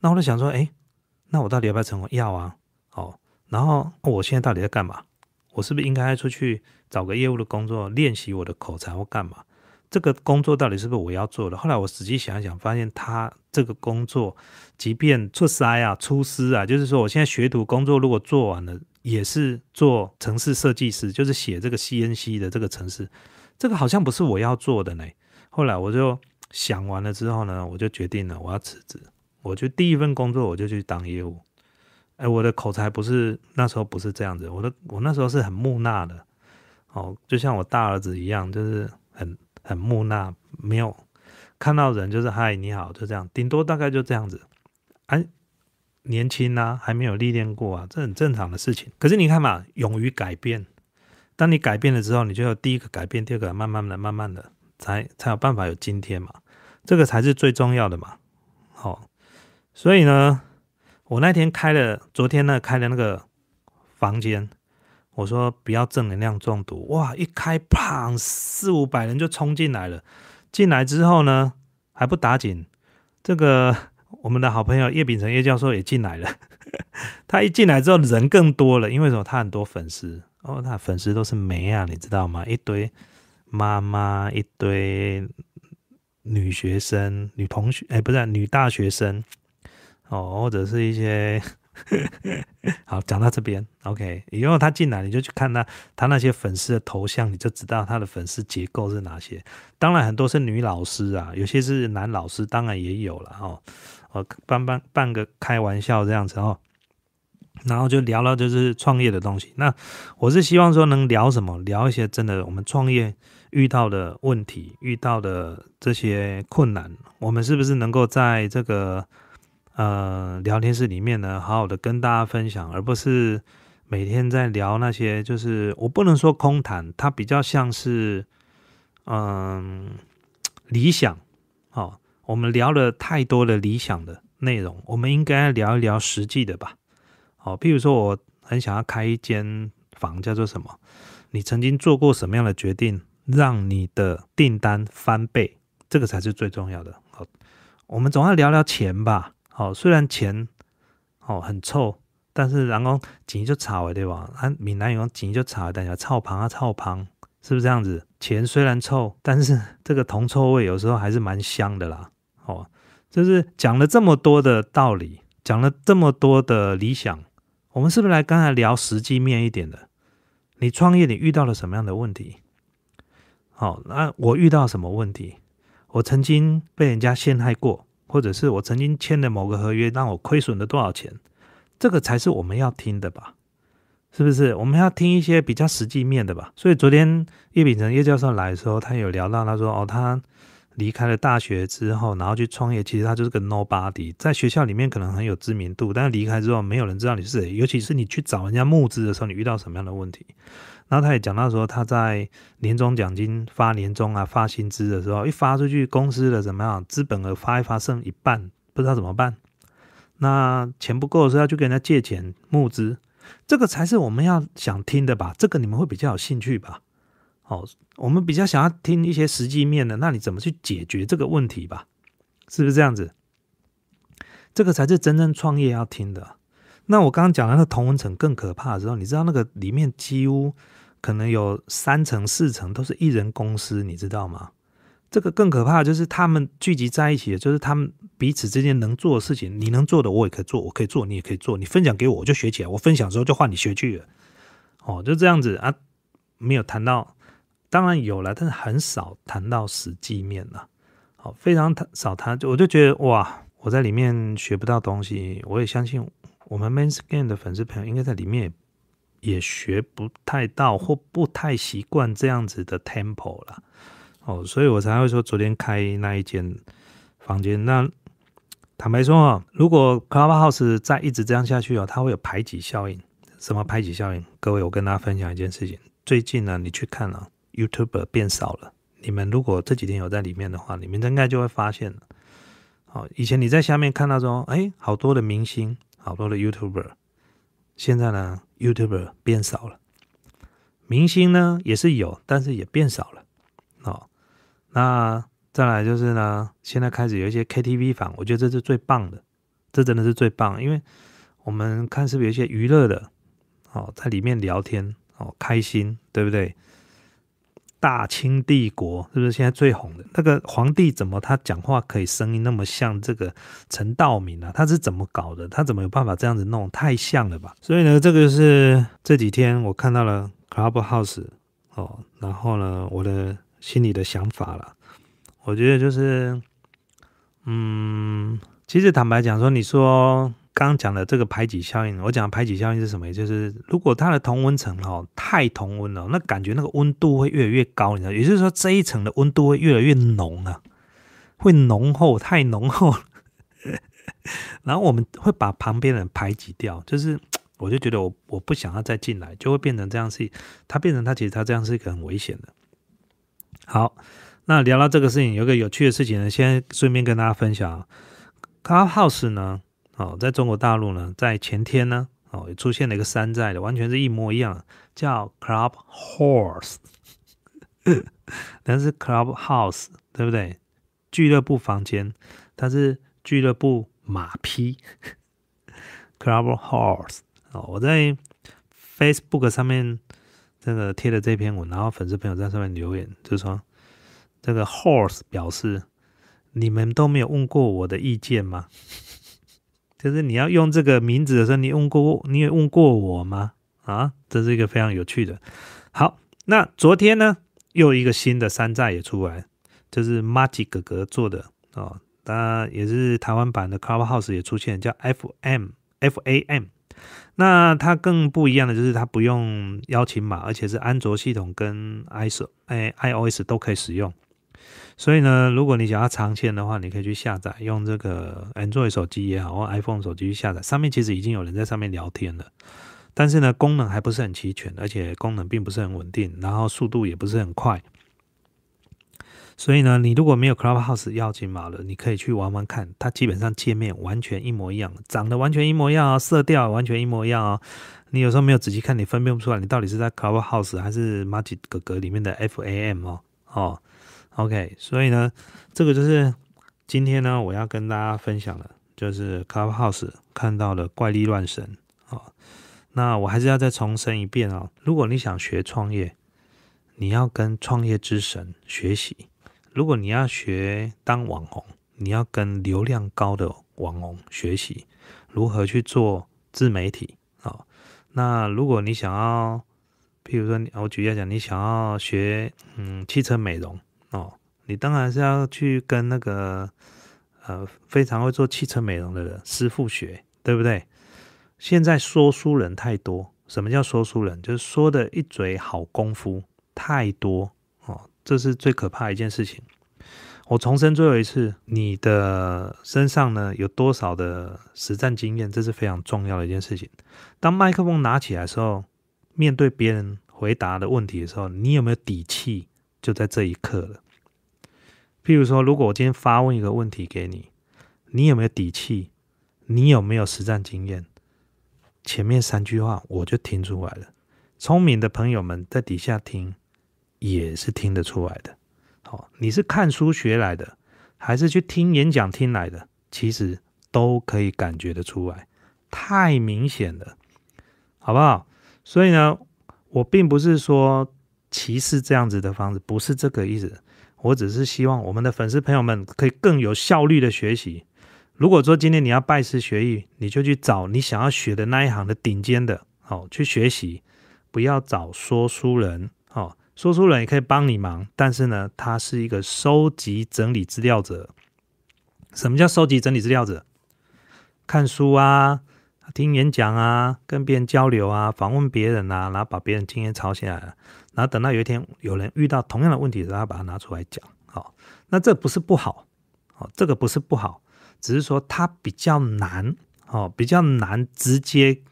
那我就想说：“哎，那我到底要不要成功？要啊。”哦，然后我现在到底在干嘛？我是不是应该出去找个业务的工作，练习我的口才或干嘛？这个工作到底是不是我要做的？后来我仔细想一想，发现他这个工作，即便出塞啊、出师啊，就是说我现在学徒工作如果做完了，也是做城市设计师，就是写这个 CNC 的这个城市，这个好像不是我要做的呢。后来我就想完了之后呢，我就决定了我要辞职，我就第一份工作我就去当业务。哎，我的口才不是那时候不是这样子，我的我那时候是很木讷的，哦，就像我大儿子一样，就是很。很木讷，没有看到人就是嗨你好，就这样，顶多大概就这样子。哎，年轻啊，还没有历练过啊，这很正常的事情。可是你看嘛，勇于改变，当你改变了之后，你就要第一个改变，第二个慢慢的、慢慢的，才才有办法有今天嘛。这个才是最重要的嘛。好，所以呢，我那天开了，昨天呢开了那个房间。我说不要正能量中毒哇！一开砰，四五百人就冲进来了。进来之后呢，还不打紧，这个我们的好朋友叶秉成叶教授也进来了。他一进来之后，人更多了，因为什么？他很多粉丝哦，他粉丝都是美啊，你知道吗？一堆妈妈，一堆女学生、女同学，哎，不是女大学生哦，或者是一些。好，讲到这边，OK。以后他进来，你就去看他他那些粉丝的头像，你就知道他的粉丝结构是哪些。当然，很多是女老师啊，有些是男老师，当然也有了哈。我半半半个开玩笑这样子哦。然后就聊了就是创业的东西。那我是希望说能聊什么？聊一些真的我们创业遇到的问题、遇到的这些困难，我们是不是能够在这个呃聊天室里面呢，好好的跟大家分享，而不是每天在聊那些就是我不能说空谈，它比较像是嗯理想。我们聊了太多的理想的内容，我们应该聊一聊实际的吧。好，譬如说，我很想要开一间房，叫做什么？你曾经做过什么样的决定，让你的订单翻倍？这个才是最重要的。好，我们总要聊聊钱吧。好，虽然钱哦很臭，但是然后钱就炒了，对吧？啊，闽南语讲钱就炒，大家臭旁啊炒旁，是不是这样子？钱虽然臭，但是这个铜臭味有时候还是蛮香的啦。哦，就是讲了这么多的道理，讲了这么多的理想。我们是不是来刚才聊实际面一点的？你创业你遇到了什么样的问题？好，那我遇到什么问题？我曾经被人家陷害过，或者是我曾经签的某个合约让我亏损了多少钱？这个才是我们要听的吧？是不是？我们要听一些比较实际面的吧？所以昨天叶秉成叶教授来的时候，他有聊到，他说：“哦，他。”离开了大学之后，然后去创业，其实他就是个 nobody，在学校里面可能很有知名度，但是离开之后，没有人知道你是谁。尤其是你去找人家募资的时候，你遇到什么样的问题？然后他也讲到说，他在年终奖金发年终啊，发薪资的时候，一发出去，公司的怎么样，资本额发一发剩一半，不知道怎么办。那钱不够的时候，要去跟人家借钱募资，这个才是我们要想听的吧？这个你们会比较有兴趣吧？哦，我们比较想要听一些实际面的，那你怎么去解决这个问题吧？是不是这样子？这个才是真正创业要听的。那我刚刚讲的那个同文层更可怕的时候，你知道那个里面几乎可能有三层四层都是一人公司，你知道吗？这个更可怕就是他们聚集在一起，就是他们彼此之间能做的事情，你能做的我也可以做，我可以做，你也可以做，你分享给我，我就学起来，我分享之后就换你学去了。哦，就这样子啊，没有谈到。当然有了，但是很少谈到实际面了。好，非常少谈，我就觉得哇，我在里面学不到东西。我也相信我们 Main Scan 的粉丝朋友应该在里面也学不太到，或不太习惯这样子的 Temple 了。哦，所以我才会说昨天开那一间房间。那坦白说啊，如果 Clubhouse 再一直这样下去哦，它会有排挤效应。什么排挤效应？各位，我跟大家分享一件事情。最近呢，你去看了。YouTuber 变少了，你们如果这几天有在里面的话，你们应该就会发现了。好，以前你在下面看到说，哎，好多的明星，好多的 YouTuber，现在呢，YouTuber 变少了，明星呢也是有，但是也变少了。哦，那再来就是呢，现在开始有一些 KTV 房，我觉得这是最棒的，这真的是最棒，因为我们看是不是有一些娱乐的，哦，在里面聊天，哦，开心，对不对？大清帝国是不是现在最红的那个皇帝？怎么他讲话可以声音那么像这个陈道明啊？他是怎么搞的？他怎么有办法这样子弄？太像了吧！所以呢，这个是这几天我看到了 Clubhouse 哦，然后呢，我的心里的想法了。我觉得就是，嗯，其实坦白讲说，你说。刚刚讲的这个排挤效应，我讲排挤效应是什么？就是如果它的同温层哈太同温了，那感觉那个温度会越来越高，你知道？也就是说这一层的温度会越来越浓啊，会浓厚，太浓厚。然后我们会把旁边人排挤掉，就是我就觉得我我不想要再进来，就会变成这样是，它变成它其实它这样是一个很危险的。好，那聊到这个事情，有个有趣的事情呢，先顺便跟大家分享，Clubhouse 呢。哦，在中国大陆呢，在前天呢，哦，也出现了一个山寨的，完全是一模一样，叫 Club Horse，但是 Club House 对不对？俱乐部房间，它是俱乐部马匹，Club Horse。哦，我在 Facebook 上面这个贴了这篇文，然后粉丝朋友在上面留言，就说这个 Horse 表示，你们都没有问过我的意见吗？就是你要用这个名字的时候，你问过你也问过我吗？啊，这是一个非常有趣的。好，那昨天呢，又一个新的山寨也出来，就是 Marty 哥哥做的哦，当然也是台湾版的 Clubhouse 也出现，叫 F M F A M 那它更不一样的就是它不用邀请码，而且是安卓系统跟 iOS 哎 iOS 都可以使用。所以呢，如果你想要长线的话，你可以去下载，用这个 Android 手机也好，或 iPhone 手机去下载。上面其实已经有人在上面聊天了，但是呢，功能还不是很齐全，而且功能并不是很稳定，然后速度也不是很快。所以呢，你如果没有 Clubhouse 邀请码了，你可以去玩玩看，它基本上界面完全一模一样，长得完全一模一样啊，色调完全一模一样啊。你有时候没有仔细看，你分辨不出来，你到底是在 Clubhouse 还是 Magic 格格里面的 FAM 哦。哦，OK，所以呢，这个就是今天呢，我要跟大家分享的，就是 Clubhouse 看到的怪力乱神啊。那我还是要再重申一遍哦，如果你想学创业，你要跟创业之神学习。如果你要学当网红，你要跟流量高的网红学习如何去做自媒体啊。那如果你想要，譬如说，我举例讲，你想要学嗯汽车美容，你当然是要去跟那个呃非常会做汽车美容的人师傅学，对不对？现在说书人太多，什么叫说书人？就是说的一嘴好功夫太多哦。这是最可怕一件事情。我重申最后一次，你的身上呢有多少的实战经验，这是非常重要的一件事情。当麦克风拿起来的时候，面对别人回答的问题的时候，你有没有底气？就在这一刻了。譬如说，如果我今天发问一个问题给你，你有没有底气？你有没有实战经验？前面三句话我就听出来了。聪明的朋友们在底下听。也是听得出来的，好，你是看书学来的，还是去听演讲听来的？其实都可以感觉得出来，太明显了，好不好？所以呢，我并不是说歧视这样子的方式，不是这个意思，我只是希望我们的粉丝朋友们可以更有效率的学习。如果说今天你要拜师学艺，你就去找你想要学的那一行的顶尖的，好去学习，不要找说书人，好。说书人也可以帮你忙，但是呢，他是一个收集整理资料者。什么叫收集整理资料者？看书啊，听演讲啊，跟别人交流啊，访问别人啊，然后把别人经验抄下来，然后等到有一天有人遇到同样的问题，时候，他把它拿出来讲。好，那这不是不好，哦，这个不是不好，只是说它比较难，哦，比较难直接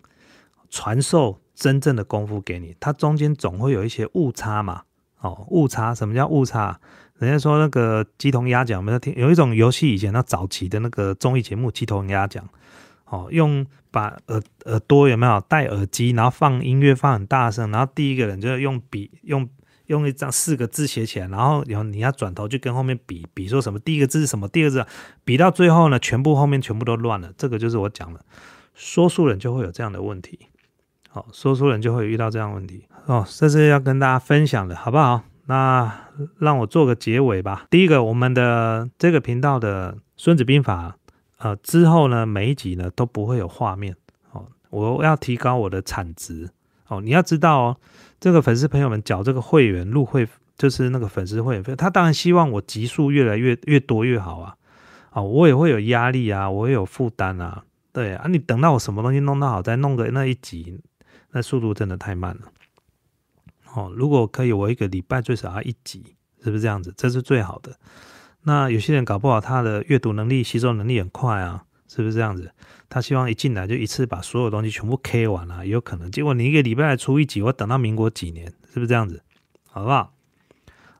传授。真正的功夫给你，它中间总会有一些误差嘛？哦，误差，什么叫误差？人家说那个鸡同鸭讲，我们在听有一种游戏，以前那早期的那个综艺节目《鸡同鸭讲》，哦，用把耳耳朵有没有戴耳机，然后放音乐放很大声，然后第一个人就用笔用用一张四个字写起来，然后然后你要转头就跟后面比比说什么第一个字是什么，第二个字比到最后呢，全部后面全部都乱了。这个就是我讲的，说书人就会有这样的问题。好，说书人就会遇到这样问题哦，这是要跟大家分享的，好不好？那让我做个结尾吧。第一个，我们的这个频道的《孙子兵法》，呃，之后呢，每一集呢都不会有画面哦。我要提高我的产值哦。你要知道哦，这个粉丝朋友们缴这个会员入会，就是那个粉丝会员费，他当然希望我集数越来越越多越好啊。啊，我也会有压力啊，我也有负担啊。对啊，你等到我什么东西弄到好，再弄个那一集。那速度真的太慢了，哦，如果可以，我一个礼拜最少要一集，是不是这样子？这是最好的。那有些人搞不好他的阅读能力、吸收能力很快啊，是不是这样子？他希望一进来就一次把所有东西全部 K 完了，也有可能。结果你一个礼拜出一集，我等到民国几年，是不是这样子？好不好？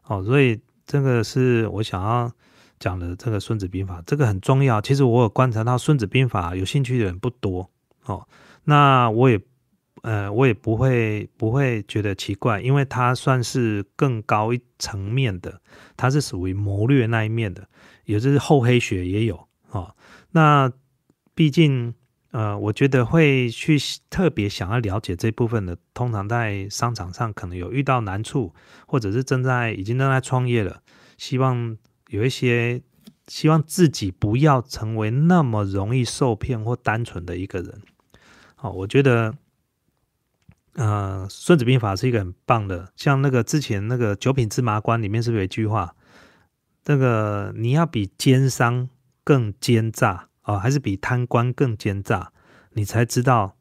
哦，所以这个是我想要讲的这个《孙子兵法》，这个很重要。其实我有观察到《孙子兵法》有兴趣的人不多哦，那我也。呃，我也不会不会觉得奇怪，因为它算是更高一层面的，它是属于谋略那一面的，也就是厚黑学也有啊。那毕竟呃，我觉得会去特别想要了解这部分的，通常在商场上可能有遇到难处，或者是正在已经正在创业了，希望有一些希望自己不要成为那么容易受骗或单纯的一个人。好，我觉得。呃，《孙子兵法》是一个很棒的，像那个之前那个《九品芝麻官》里面是不是有一句话？这个你要比奸商更奸诈啊，还是比贪官更奸诈？你才知道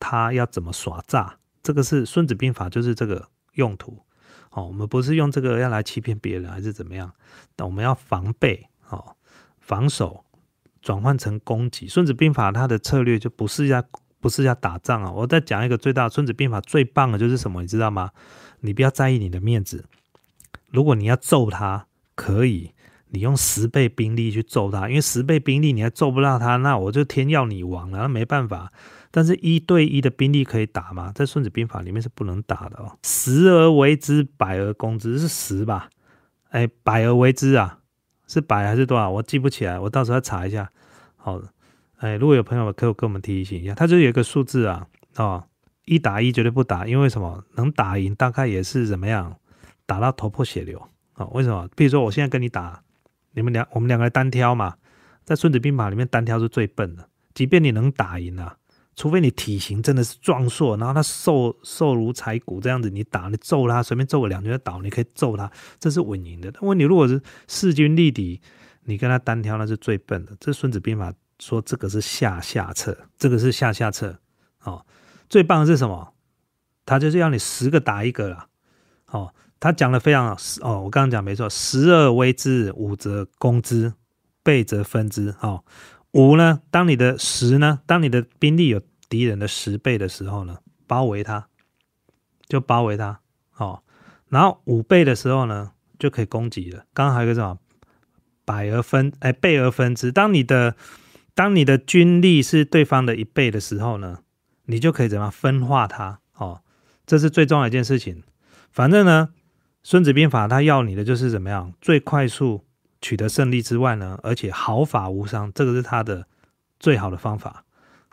他要怎么耍诈。这个是《孙子兵法》，就是这个用途。哦，我们不是用这个要来欺骗别人，还是怎么样？但我们要防备，哦，防守转换成攻击。《孙子兵法》它的策略就不是要不是要打仗啊。我再讲一个最大，《孙子兵法》最棒的就是什么？你知道吗？你不要在意你的面子。如果你要揍他，可以，你用十倍兵力去揍他，因为十倍兵力你还揍不到他，那我就天要你亡了，那没办法。但是，一对一的兵力可以打吗？在《孙子兵法》里面是不能打的哦。十而为之，百而攻之，是十吧？哎，百而为之啊，是百还是多少？我记不起来，我到时候要查一下。好，哎，如果有朋友可以跟我们提醒一下，它就有一个数字啊，哦，一打一绝对不打，因为什么？能打赢大概也是怎么样？打到头破血流啊？为什么？比如说我现在跟你打，你们两我们两个人单挑嘛，在《孙子兵法》里面单挑是最笨的，即便你能打赢啊。除非你体型真的是壮硕，然后他瘦瘦如柴骨这样子，你打你揍他，随便揍个两拳倒，你可以揍他，这是稳赢的。但问题如果是势均力敌，你跟他单挑那是最笨的。这《孙子兵法》说这个是下下策，这个是下下策。哦，最棒的是什么？他就是要你十个打一个了。哦，他讲的非常好。哦，我刚刚讲没错，十而为之，五则攻之，倍则分之。哦。五呢？当你的十呢？当你的兵力有敌人的十倍的时候呢？包围他，就包围他，哦。然后五倍的时候呢，就可以攻击了。刚刚还有个什么？百而分，哎，倍而分之。当你的当你的军力是对方的一倍的时候呢，你就可以怎么分化他？哦，这是最重要一件事情。反正呢，《孙子兵法》他要你的就是怎么样？最快速。取得胜利之外呢，而且毫发无伤，这个是他的最好的方法。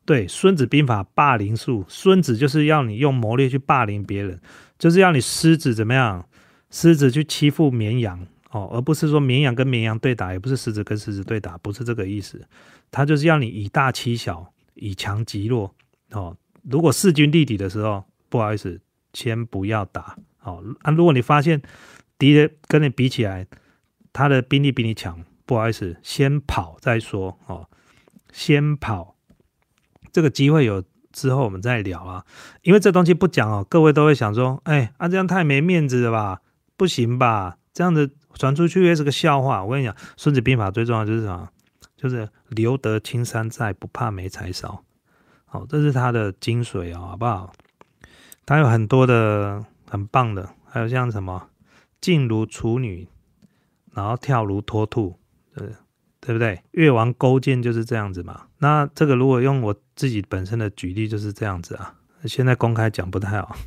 对，《孙子兵法》霸凌术，孙子就是要你用谋略去霸凌别人，就是要你狮子怎么样？狮子去欺负绵羊哦，而不是说绵羊跟绵羊对打，也不是狮子跟狮子对打，不是这个意思。他就是要你以大欺小，以强击弱哦。如果势均力敌的时候，不好意思，先不要打哦。啊，如果你发现敌人跟你比起来，他的兵力比你强，不好意思，先跑再说哦。先跑，这个机会有之后我们再聊啊。因为这东西不讲哦，各位都会想说，哎，啊这样太没面子了吧？不行吧？这样子传出去也是个笑话。我跟你讲，《孙子兵法》最重要就是什么？就是留得青山在，不怕没柴烧。好，这是它的精髓哦，好不好？它有很多的很棒的，还有像什么静如处女。然后跳如脱兔，对对不对？越王勾践就是这样子嘛。那这个如果用我自己本身的举例就是这样子啊。现在公开讲不太好，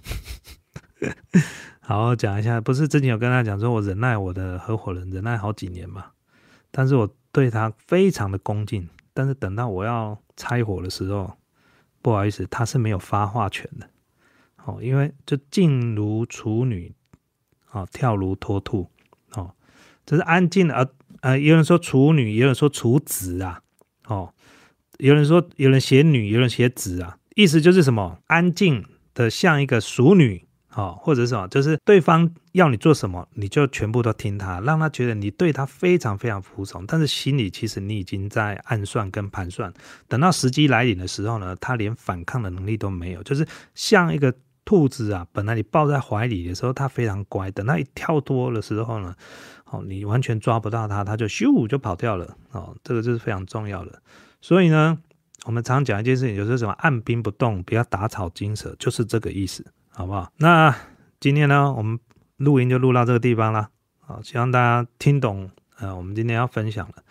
好好讲一下。不是之前有跟他讲说，我忍耐我的合伙人忍耐好几年嘛，但是我对他非常的恭敬。但是等到我要拆伙的时候，不好意思，他是没有发话权的。哦，因为就静如处女，哦，跳如脱兔。哦这是安静的，呃呃，有人说处女，有人说处子啊，哦，有人说有人写女，有人写子啊，意思就是什么？安静的像一个熟女，哦，或者什么，就是对方要你做什么，你就全部都听他，让他觉得你对他非常非常服从，但是心里其实你已经在暗算跟盘算，等到时机来临的时候呢，他连反抗的能力都没有，就是像一个。兔子啊，本来你抱在怀里的时候，它非常乖。等它一跳脱的时候呢，哦，你完全抓不到它，它就咻就跑掉了。哦，这个就是非常重要的。所以呢，我们常讲一件事情，就是什么按兵不动，不要打草惊蛇，就是这个意思，好不好？那今天呢，我们录音就录到这个地方了。好，希望大家听懂啊，我们今天要分享的。